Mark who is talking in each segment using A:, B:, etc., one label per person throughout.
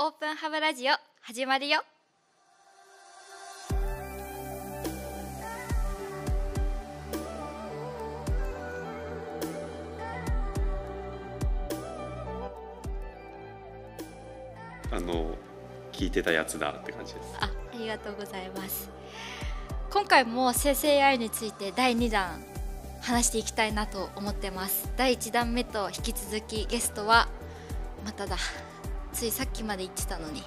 A: オープンハブラジオ始まるよ。
B: あの聞いてたやつだって感じです。
A: あありがとうございます。今回も生成 AI について第2弾話していきたいなと思ってます。第1弾目と引き続きゲストはまただついさっきまで言ってたのに。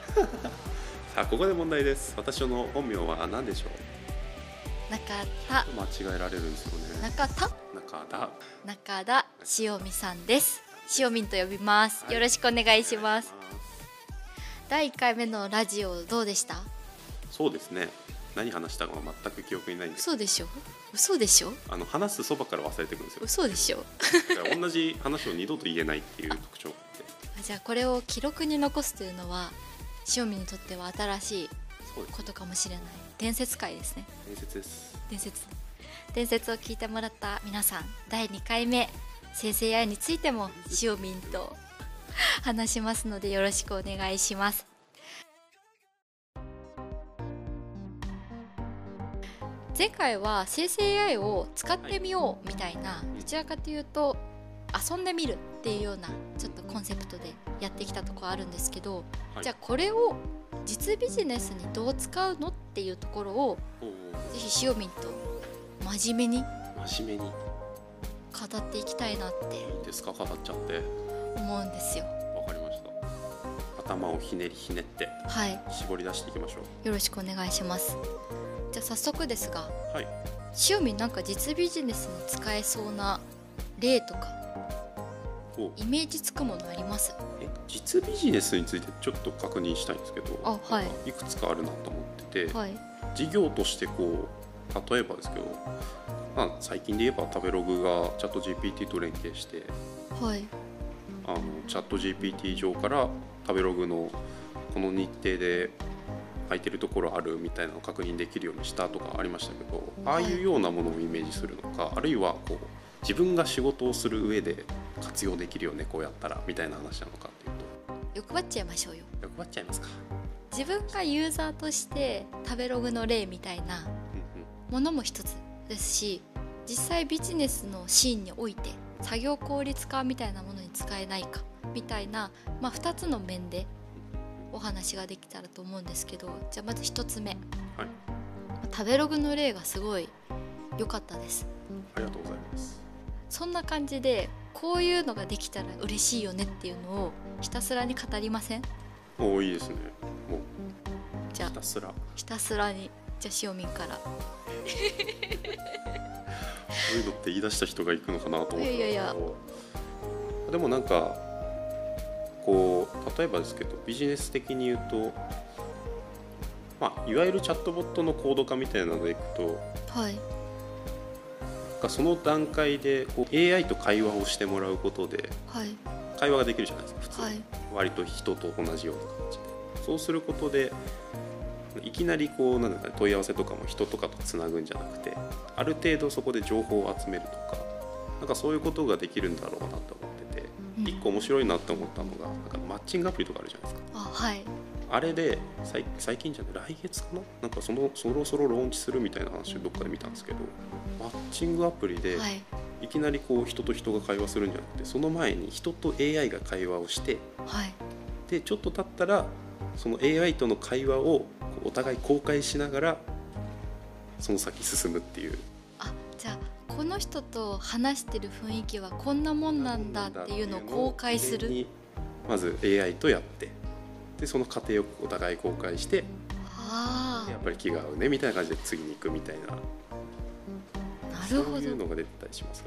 B: さあここで問題です。私の本名は何でしょう？
A: 中田。
B: 間違えられるんですよね。
A: 中田。
B: 中田。
A: 中田塩見さんです。塩見と呼びます、
B: はい。
A: よろしくお願いします。第1回目のラジオどうでした？
B: そうですね。何話したかは全く記憶にないんです。
A: 嘘でしょ？嘘でしょ？
B: あの話すそばから忘れてくるんですよ。
A: 嘘でしょ？
B: 同じ話を二度と言えないっていう特徴
A: じゃあこれを記録に残すというのは塩見にとっては新しいことかもしれない。伝説会ですね。
B: 伝説です。
A: 伝説。伝説を聞いてもらった皆さん第2回目生成 AI についても塩見と話しますのでよろしくお願いします。前回は生成 AI を使ってみようみたいなどちらかというと遊んでみるっていうようなちょっとコンセプトでやってきたところあるんですけど、
B: はい。
A: じゃあこれを実ビジネスにどう使うのっていうところを
B: お
A: ぜひ塩見と真面目に
B: お真面目に。い
A: 語っていきたいなって
B: いですか？語っちゃって。
A: 思うんですよ。
B: わかりました。頭をひねりひねって
A: はい。
B: 絞り出していきましょ
A: よろしくお願いします。じゃあ早速ですが
B: うはい。
A: 塩見なんか実ビジネスに使えそうな例とか
B: お
A: イメージつくものあります？
B: え実ビジネスについてちょっと確認したいんですけど
A: あはい。
B: いくつかあるなと思ってて、
A: はい。
B: 事業としてこう例えばですけど、まあ、最近で言えば食べログがチャット GPT と連携して
A: はい。
B: あのチャット GPT 上から食べログのこの日程で空いてるところあるみたいなのを確認できるようにしたとかありましたけどああいうようなものをイメージするのかあるいはこう自分が仕事をする上で活用できるよねこうやったらみたいな話なのかっていう
A: 欲張っちゃいましょうよ。
B: と欲張っちゃいますか。
A: 自分がユーザーとして食べログの例みたいなものも一つですし実際ビジネスのシーンにおいて作業効率化みたいなものに使えないかみたいな、まあ、2つの面でお話ができたらと思うんですけどじゃあまず1つ目。
B: はい、
A: 食べログの例がすごい良かったです。
B: ありがとうございます。
A: そんな感じでこういうのができたら嬉しいよねっていうのをひたすらに語りません？
B: おおいいですね。もう
A: じゃあ
B: ひたすら。
A: ひたすらに。じゃあ塩民から。
B: そういうのって言い出した人が行くのかなと思ったんですけど。
A: いやいやいや。
B: でもなんかこう例えばですけどビジネス的に言うと、まあ、いわゆるチャットボットのコード化みたいなのでいくと
A: はい
B: その段階でこう AI と会話をしてもらうことで
A: はい。
B: 会話ができるじゃないですか普通。に、
A: はい。
B: 割と人と同じような感じで。そうすることでいきなりこうなんだかね問い合わせとかも人とかとつなぐんじゃなくてある程度そこで情報を集めるとかなんかそういうことができるんだろうなと思ってて
A: うん。
B: 一個面白いなって思ったのがなんかマッチングアプリとかあるじゃないですか。
A: あはい
B: あれで最最近じゃない来月かな？なんかそのそろそろローンチするみたいな話をどっかで見たんですけどマッチングアプリで
A: はい。
B: いきなりこう人と人が会話するんじゃなくてその前に人と AI が会話をして
A: はい。
B: でちょっと経ったらその AI との会話をお互い公開しながらその先進むっていう。
A: あじゃあこの人と話してる雰囲気はこんなもんなんだっていうのを公開する。
B: まず AI とやってでその過程をお互い公開して
A: あ
B: やっぱり気が合うねみたいな感じで次に行くみたいな。
A: あなるほ
B: そういう
A: ど
B: のが出てたりします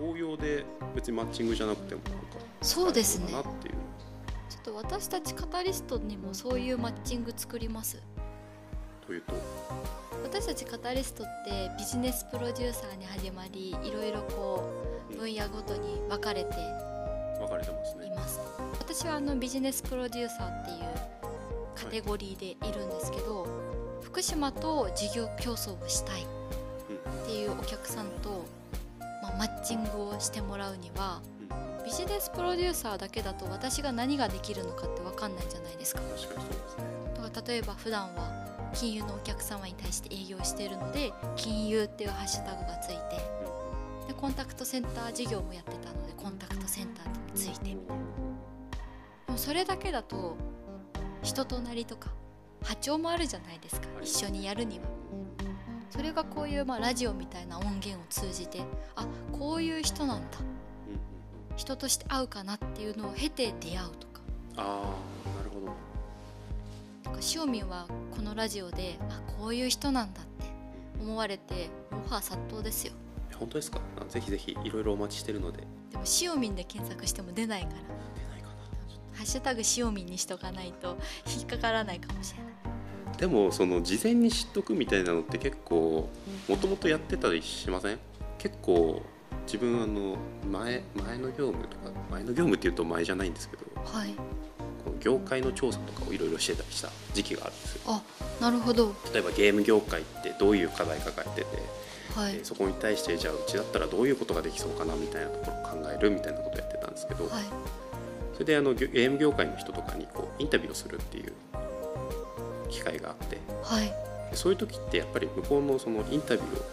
B: 応用で別にマッチングじゃなくても
A: そうですね。ちょっと私たちカタリストにもそういうマッチング作ります。
B: というと？
A: 私たちカタリストってビジネスプロデューサーに始まりいろいろこう分野ごとに分かれて
B: 分かれてますね。
A: います。私はあのビジネスプロデューサーっていうカテゴリーでいるんですけど、福島と事業競争をしたいっていうお客さんと、まあ、マッチングをしてもらうにはビジネスプロデューサーだけだと私が何ができるのかって分かんないじゃないですか。ですか
B: 確かにそうですね。
A: だから例えば普段は金融のお客様に対して営業しているので金融っていうハッシュタグがついてでコンタクトセンター事業もやってたのでコンタクトセンターってついてでもそれだけだと人となりとか波長もあるじゃないですか。一緒にやるには。それがこういうまあラジオみたいな音源を通じてあこういう人なんだ。人として合うかなっていうのを経て出会うとか。
B: ああなるほど。
A: なんかはこのラジオであこういう人なんだって思われてオファー殺到ですよ。
B: 本当ですか？あぜひぜひいろいろお待ちしてるので
A: でも塩見で検索しても出ないから。ハッシュタグ塩見にしとかないと引っかからないかもしれない。
B: なでもその事前に知っとくみたいなのって結構もともとやってたりしません？結構自分あの前前の業務とか前の業務っていうと前じゃないんですけど
A: はい。
B: この業界の調査とかをいろいろしてたりした時期があるんですよ。
A: あなるほど。
B: 例えばゲーム業界ってどういう課題抱えてて
A: はい。
B: でそこに対してじゃあうちだったらどういうことができそうかなみたいなところを考えるみたいなことをやってたんですけど、
A: はい。
B: それであのゲゲーム業界の人とかにこうインタビューをするっていう機会があって
A: はい。
B: でそういう時ってやっぱり向こうのそのインタビューを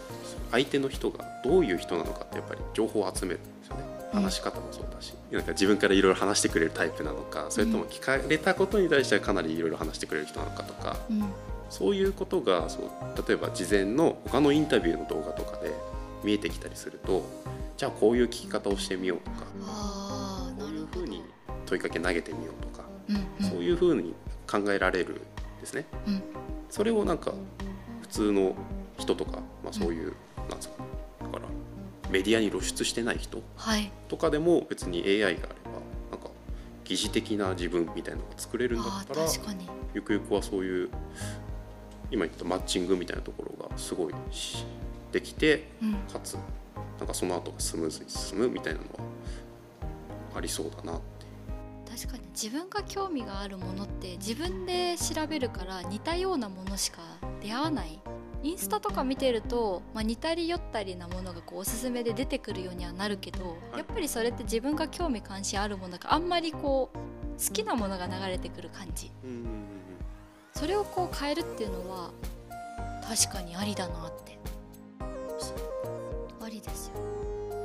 B: 相手の人がどういう人なのかってやっぱり情報を集めるんですよね。
A: うん。
B: 話し方もそうだし、なんか自分からいろいろ話してくれるタイプなのかそれとも聞かれたことに対してはかなりいろいろ話してくれる人なのかとか
A: うん
B: そういうことがそう例えば事前の他のインタビューの動画とかで見えてきたりするとじゃあこういう聞き方をしてみようとかこういうふうに問いかけ投げてみようとか、
A: うんうん。
B: そういうふうに考えられるんですね。
A: うん。
B: それをなんか普通の人とか、まあ、そういう、なんですかね。だからメディアに露出してない人
A: はい。
B: とかでも別に AI があればなんか疑似的な自分みたいなのが作れるんだ
A: あ
B: ったらゆくゆくはそういう今言ったマッチングみたいなところがすごいしできて
A: うん。
B: かつなんかその後がスムーズに進むみたいなのはありそうだなって
A: 確かに自分が興味があるものって自分で調べるから似たようなものしか出会わない。インスタとか見てると、まあ、似たり寄ったりなものがこうおすすめで出てくるようにはなるけど、
B: い。
A: やっぱりそれって自分が興味関心あるものがあんまりこう好きなものが流れてくる感じ。
B: うん
A: それをこう変えるっていうのは確かにありだなって。ありですよ。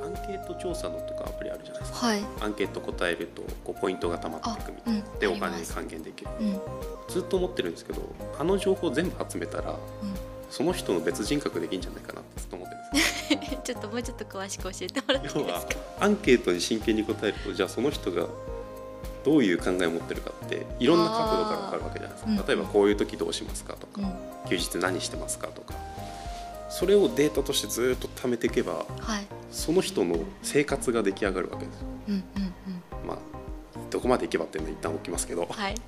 B: アンケート調査のとかアプリあるじゃないですか。
A: はい。
B: アンケート答えるとこうポイントがたまっていくみたいな。
A: うん
B: でお金に還元できる。
A: うん
B: ずっと思ってるんですけどあの情報全部集めたら
A: うん。
B: その人の別人格できんじゃないかなってずっと思ってるんですよ。
A: ちょっともうちょっと詳しく教えてもらってい
B: 要は
A: いですか？
B: アンケートに真剣に答えるとじゃあその人がどういう考えを持ってるかっていろんな角度から分かるわけじゃないですか。例えばこういう時どうしますかとか、
A: うん。
B: 休日何してますかとか。それをデータとしてずっと貯めていけば
A: はい。
B: その人の生活が出来上がるわけですよ。
A: うんうんうん。
B: まあどこまでいけばっていうのは一旦置きますけど。だ
A: はい。
B: か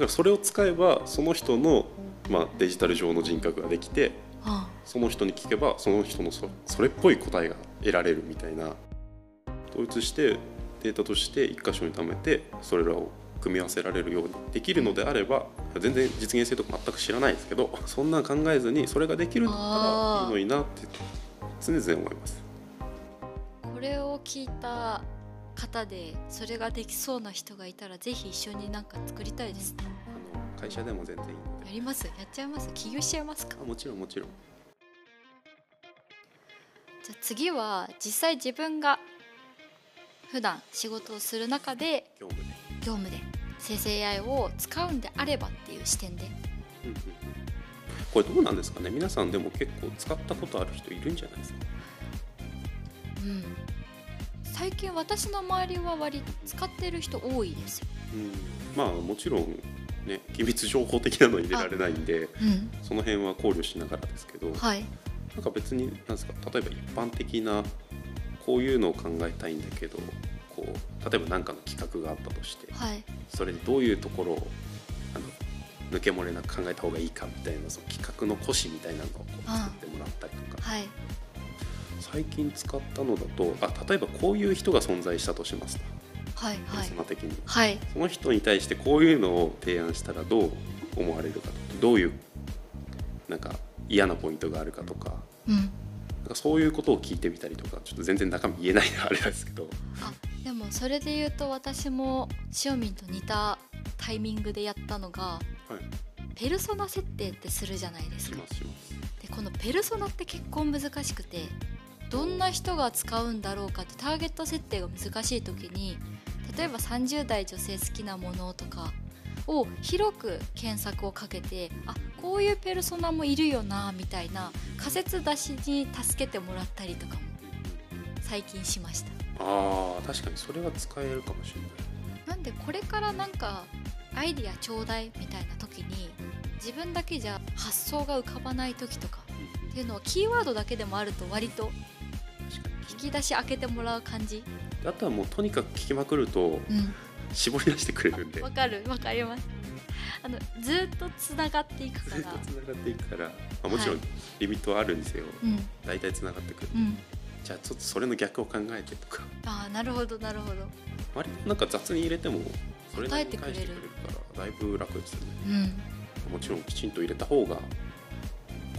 B: らそれを使えばその人の、まあ、デジタル上の人格ができて
A: あ
B: その人に聞けばその人のそそれっぽい答えが得られるみたいな。統一してデータとして一箇所に貯めてそれらを組み合わせられるようにできるのであれば全然実現性とか全く知らないですけどそんなん考えずにそれができるんだったらいいのになって常々思います。
A: これを聞いた方でそれができそうな人がいたらぜひ一緒になんか作りたいですね。
B: あの会社でも全然いい
A: やります？やっちゃいます？起業しちゃいますか？
B: あもちろんもちろん。
A: じゃあ次は実際自分が普段仕事をする中で
B: 業務で、
A: 業務で生成 AI を使うんであればっていう視点で。
B: うんうんこれどうなんですかね？皆さんでも結構使ったことある人いるんじゃないですか？
A: うん。最近私の周りは割り使ってる人多いですよ。
B: うん。まあもちろんね機密情報的なの入れられないんで
A: うん。
B: その辺は考慮しながらですけど
A: はい。
B: なんか別になんですか？例えば一般的なこういうのを考えたいんだけどこう例えば何かの企画があったとして
A: はい。
B: それでどういうところをあの抜け漏れなく考えた方がいいかみたいなその企画の骨子みたいなのをこう作ってもらったりとか。
A: はい。
B: 最近使ったのだとあ例えばこういう人が存在したとしますと。
A: はいはい。
B: 的に、
A: はい。
B: その人に対してこういうのを提案したらどう思われるかとどういうなんか嫌なポイントがあるかとか
A: うん
B: なんかそういうことを聞いてみたりとかちょっと全然中身言えないなあれですけど。
A: あでもそれで言うと私も塩見と似たタイミングでやったのが
B: はい。
A: ペルソナ設定ってするじゃないですか。
B: しますします。
A: でこのペルソナって結構難しくてどんな人が使うんだろうかってターゲット設定が難しい時に例えば30代女性好きなものとかを広く検索をかけてあこういうペルソナもいるよなみたいな仮説出しに助けてもらったりとかも最近しました。
B: あー確かにそれは使えるかもしれない。
A: なんでこれからなんかアイディアちょうだいみたいな時に自分だけじゃ発想が浮かばない時とかっていうのはキーワードだけでもあると割と引き出し開けてもらう感じ。
B: あとはもうとにかく聞きまくると
A: うん
B: 絞り出してくれるんで。
A: わかる。わかります。あのずっとつながっていく
B: ずっと
A: から
B: つながっていくから、まあ、もちろん
A: はい。
B: リミットはあるんですよ、
A: うん。
B: 大体つながってくる。
A: うん。
B: じゃあちょっとそれの逆を考えてとか。
A: ああなるほどなるほど。
B: 割となんか雑に入れてもそれなりに返してくれるからだいぶ楽ですよね。
A: うん。
B: もちろんきちんと入れた方が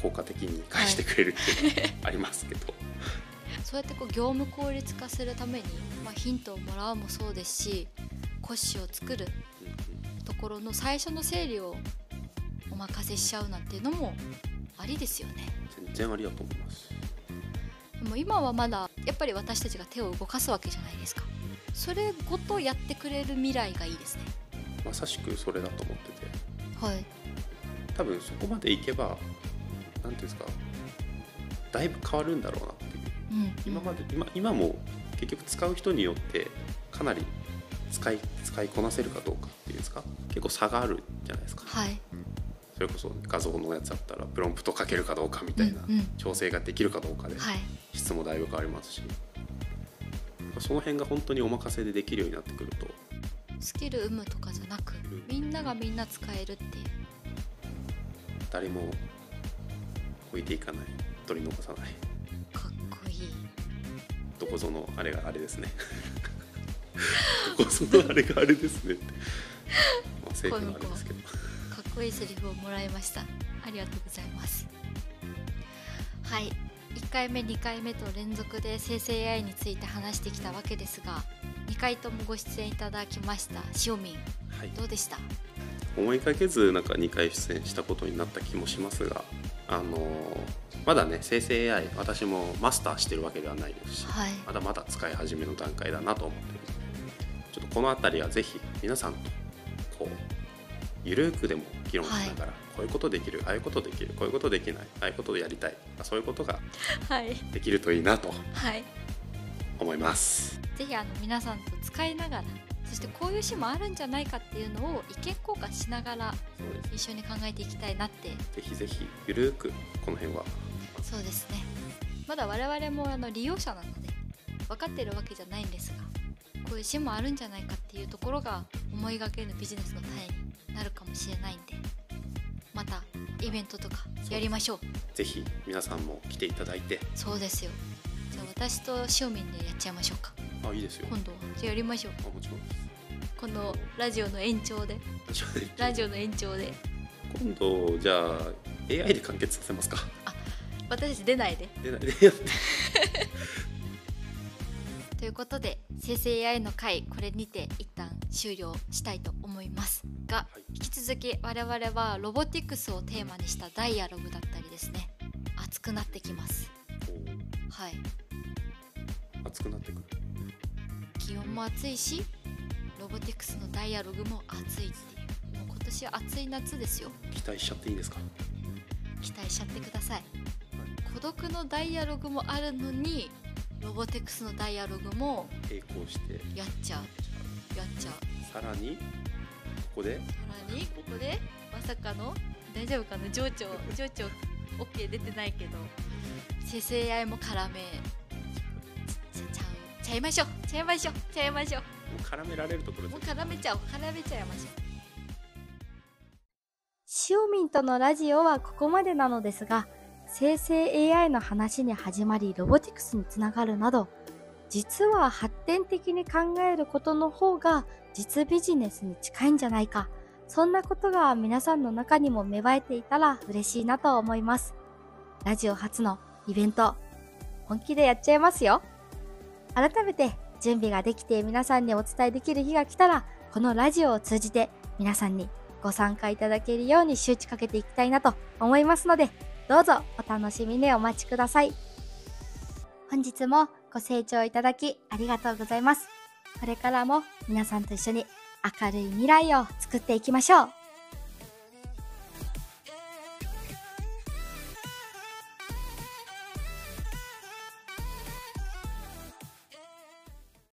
B: 効果的に返してくれるっていうのはありますけど、
A: そうやってこう業務効率化するために、まあ、ヒントをもらうもそうですし骨子を作るところの最初の整理をお任せしちゃうなんていうのもありですよね。
B: 全然ありだと思います。
A: でも今はまだやっぱり私たちが手を動かすわけじゃないですか。それごとやってくれる未来がいいですね。
B: まさしくそれだと思ってて。
A: はい。
B: 多分そこまでいけば何ていうんですかだいぶ変わるんだろうなっていう。
A: うん。
B: 今まで今今も結局使う人によってかなり使い使いこなせるかどうかっていうんですか？結構差があるじゃないですか。
A: はい。
B: それこそ画像のやつだったらプロンプトかけるかどうかみたいな調整ができるかどうかで
A: はい。
B: 質もだいぶ変わりますし。その辺が本当にお任せでできるようになってくると。
A: スキル有無とかじゃなくみんながみんな使えるっていう。
B: 誰も置いていかない取り残さない。
A: かっこいい。
B: どこぞのあれがあれですねどこぞのあれがあれですね。ってまあ政府のあれですけど。
A: かっこいいセリフをもらいました。ありがとうございます。はい。1回目2回目と連続で生成 AI について話してきたわけですが2回ともご出演いただきましたしおみん
B: はい。
A: どうでした？
B: 思いがけずなんか2回出演したことになった気もしますがあのーまだね生成 AI 私もマスターしてるわけではないですし
A: はい。
B: まだまだ使い始めの段階だなと思ってるこの辺りはぜひ皆さんとこうゆるくでも議論しながら、こういうことできるああいうことできるこういうことできないああいうことでやりたいそういうことが
A: はい。
B: できるといいなと
A: はい。
B: 思います。
A: ぜひあの皆さんと使いながらそしてこういう詩もあるんじゃないかっていうのを意見交換しながら一緒に考えていきたいなって。
B: ぜひぜひゆるくこの辺は。
A: そうですね。まだ我々もあの利用者なので分かってるわけじゃないんですがこういう詩もあるんじゃないかっていうところが思いがけぬビジネスの種になるかもしれないんでまたイベントとかやりましょう。
B: ぜひ皆さんも来ていただいて。
A: そうですよ。じゃあ私としおみんでやっちゃいましょうか。
B: あいいですよ。
A: 今度は。じゃあやりましょう。
B: あもちろん。です
A: このラジオの延長で。ラジオの延長で。
B: 今度じゃあ AI で完結させますか。
A: 私たち出ないで。
B: でで
A: ということで生成 AI の回これにて一旦終了したいと思います。が
B: はい。
A: 引き続き我々はロボティクスをテーマにしたダイアログだったりですね。熱くなってきます。はい。
B: 熱くなってくる。
A: 気温も暑いしロボティクスのダイアログも暑いっていう。もう今年は暑い夏ですよ。
B: 期待しちゃっていいですか？
A: 期待しちゃってください。孤独のダイアログもあるのにロボティクスのダイアログも
B: 並行して。
A: やっちゃう。やっちゃう。
B: さらにここで？
A: さらにここでまさかの大丈夫かな？情緒 情緒 OK 出てないけど。生成 AI も絡め。ちゃちゃう。ちゃいましょう。ちゃいましょう。ちゃいましょう。
B: もう絡められるところ
A: もう
B: で
A: 絡めちゃおう。絡めちゃいましょう。しおみんとのラジオはここまでなのですが生成 AI の話に始まりロボティクスにつながるなど実は発展的に考えることの方が実ビジネスに近いんじゃないか。そんなことが皆さんの中にも芽生えていたら嬉しいなと思います。ラジオ初のイベント本気でやっちゃいますよ。改めて準備ができて皆さんにお伝えできる日が来たらこのラジオを通じて皆さんにご参加いただけるように周知かけていきたいなと思いますので、どうぞお楽しみにお待ちください。本日もご清聴いただきありがとうございます。これからも皆さんと一緒に明るい未来を作っていきましょう。